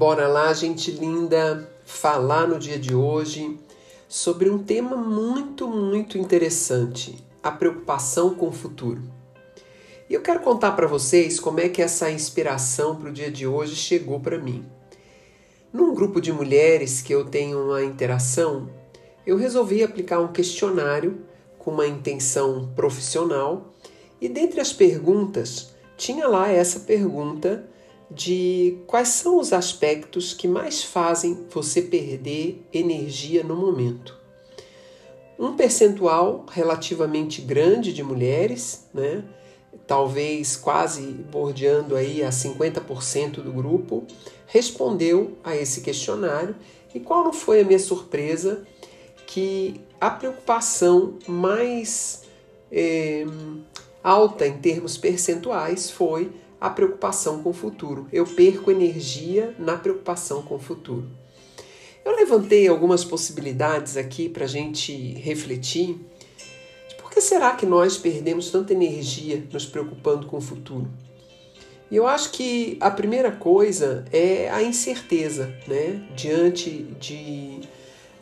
Bora lá, gente linda, falar no dia de hoje sobre um tema muito, muito interessante: a preocupação com o futuro. E eu quero contar para vocês como é que essa inspiração para o dia de hoje chegou para mim. Num grupo de mulheres que eu tenho uma interação, eu resolvi aplicar um questionário com uma intenção profissional e dentre as perguntas tinha lá essa pergunta de quais são os aspectos que mais fazem você perder energia no momento. Um percentual relativamente grande de mulheres, né, talvez quase bordeando aí a 50% do grupo, respondeu a esse questionário. E qual não foi a minha surpresa? Que a preocupação mais é, alta em termos percentuais foi a preocupação com o futuro. Eu perco energia na preocupação com o futuro. Eu levantei algumas possibilidades aqui para a gente refletir. Por que será que nós perdemos tanta energia nos preocupando com o futuro? E eu acho que a primeira coisa é a incerteza, né? Diante de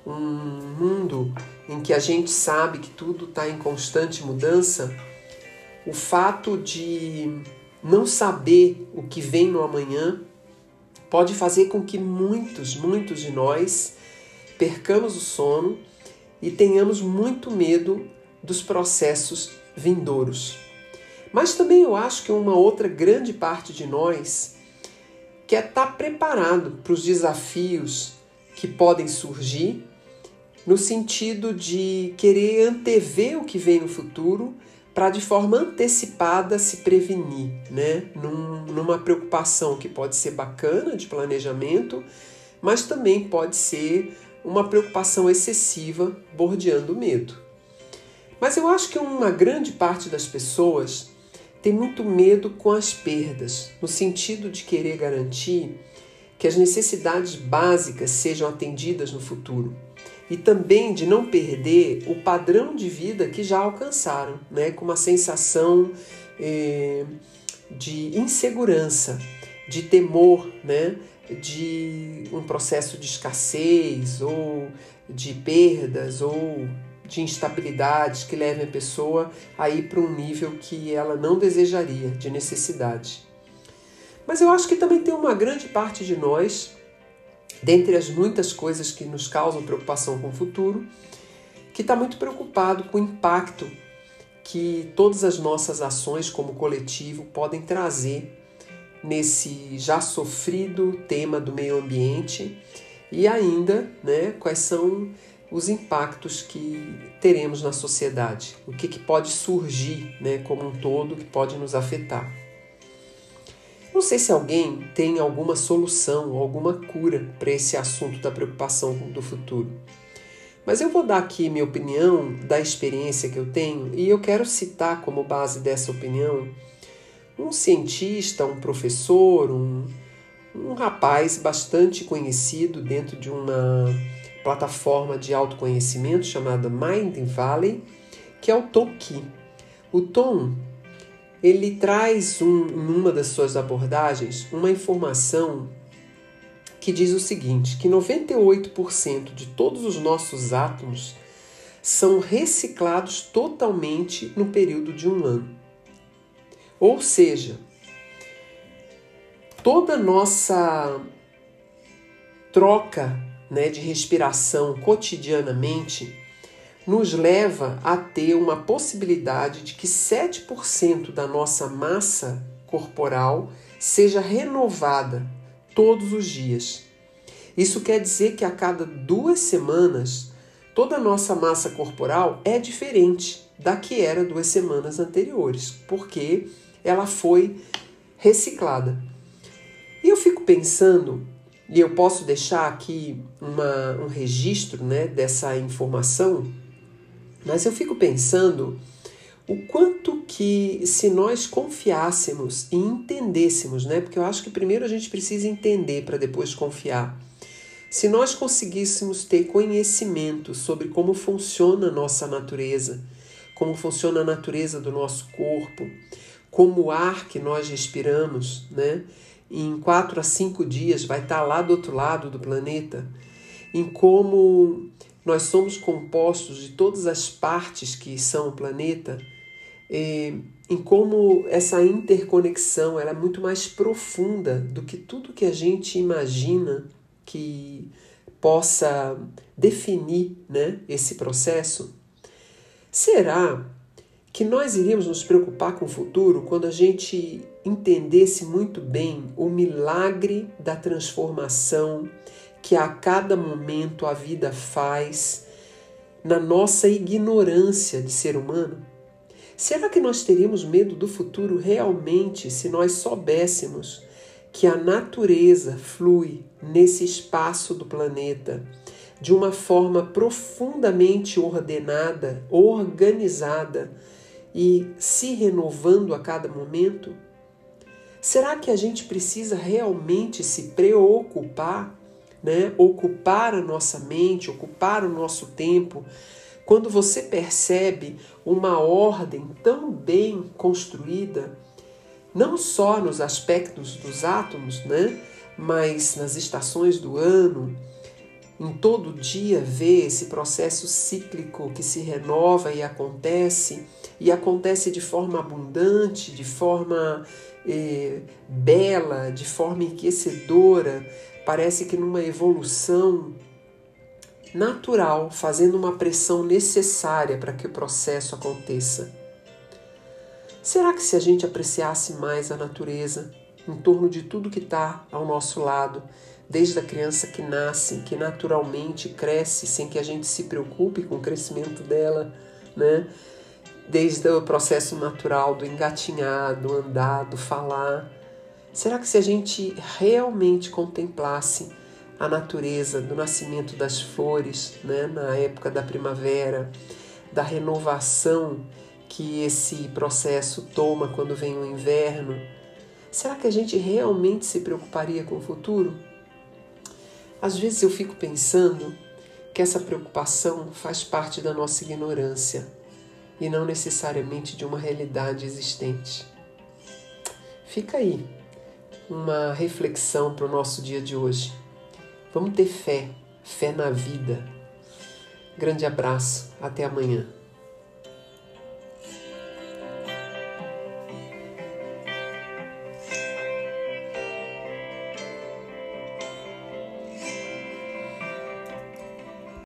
um mundo em que a gente sabe que tudo está em constante mudança, o fato de não saber o que vem no amanhã pode fazer com que muitos, muitos de nós percamos o sono e tenhamos muito medo dos processos vindouros. Mas também eu acho que uma outra grande parte de nós quer estar tá preparado para os desafios que podem surgir, no sentido de querer antever o que vem no futuro para de forma antecipada se prevenir, né? Num, numa preocupação que pode ser bacana de planejamento, mas também pode ser uma preocupação excessiva bordeando o medo. Mas eu acho que uma grande parte das pessoas tem muito medo com as perdas, no sentido de querer garantir que as necessidades básicas sejam atendidas no futuro e também de não perder o padrão de vida que já alcançaram, né? com uma sensação eh, de insegurança, de temor, né? de um processo de escassez ou de perdas ou de instabilidades que levem a pessoa a ir para um nível que ela não desejaria, de necessidade. Mas eu acho que também tem uma grande parte de nós dentre as muitas coisas que nos causam preocupação com o futuro, que está muito preocupado com o impacto que todas as nossas ações como coletivo podem trazer nesse já sofrido tema do meio ambiente e ainda né, quais são os impactos que teremos na sociedade, o que, que pode surgir né, como um todo que pode nos afetar. Não sei se alguém tem alguma solução, alguma cura para esse assunto da preocupação do futuro. Mas eu vou dar aqui minha opinião da experiência que eu tenho e eu quero citar como base dessa opinião um cientista, um professor, um, um rapaz bastante conhecido dentro de uma plataforma de autoconhecimento chamada Mind Valley, que é o Tom Key. O Tom ele traz um, numa das suas abordagens uma informação que diz o seguinte: que 98% de todos os nossos átomos são reciclados totalmente no período de um ano. Ou seja, toda nossa troca né, de respiração cotidianamente nos leva a ter uma possibilidade de que 7% da nossa massa corporal seja renovada todos os dias. Isso quer dizer que a cada duas semanas toda a nossa massa corporal é diferente. da que era duas semanas anteriores, porque ela foi reciclada. E eu fico pensando, e eu posso deixar aqui uma, um registro né, dessa informação, mas eu fico pensando o quanto que se nós confiássemos e entendêssemos, né? Porque eu acho que primeiro a gente precisa entender para depois confiar. Se nós conseguíssemos ter conhecimento sobre como funciona a nossa natureza, como funciona a natureza do nosso corpo, como o ar que nós respiramos, né? Em quatro a cinco dias vai estar lá do outro lado do planeta, em como nós somos compostos de todas as partes que são o planeta em como essa interconexão ela é muito mais profunda do que tudo que a gente imagina que possa definir né, esse processo. Será que nós iríamos nos preocupar com o futuro quando a gente entendesse muito bem o milagre da transformação que a cada momento a vida faz na nossa ignorância de ser humano? Será que nós teríamos medo do futuro realmente se nós soubéssemos que a natureza flui nesse espaço do planeta de uma forma profundamente ordenada, organizada e se renovando a cada momento? Será que a gente precisa realmente se preocupar, né? ocupar a nossa mente, ocupar o nosso tempo quando você percebe uma ordem tão bem construída, não só nos aspectos dos átomos, né, mas nas estações do ano, em todo dia vê esse processo cíclico que se renova e acontece, e acontece de forma abundante, de forma eh, bela, de forma enriquecedora, parece que numa evolução natural, fazendo uma pressão necessária para que o processo aconteça. Será que se a gente apreciasse mais a natureza em torno de tudo que está ao nosso lado, desde a criança que nasce, que naturalmente cresce sem que a gente se preocupe com o crescimento dela, né? Desde o processo natural do engatinhar, do andar, do falar. Será que se a gente realmente contemplasse a natureza do nascimento das flores, né, na época da primavera, da renovação que esse processo toma quando vem o inverno, será que a gente realmente se preocuparia com o futuro? Às vezes eu fico pensando que essa preocupação faz parte da nossa ignorância e não necessariamente de uma realidade existente. Fica aí uma reflexão para o nosso dia de hoje. Vamos ter fé, fé na vida. Grande abraço, até amanhã.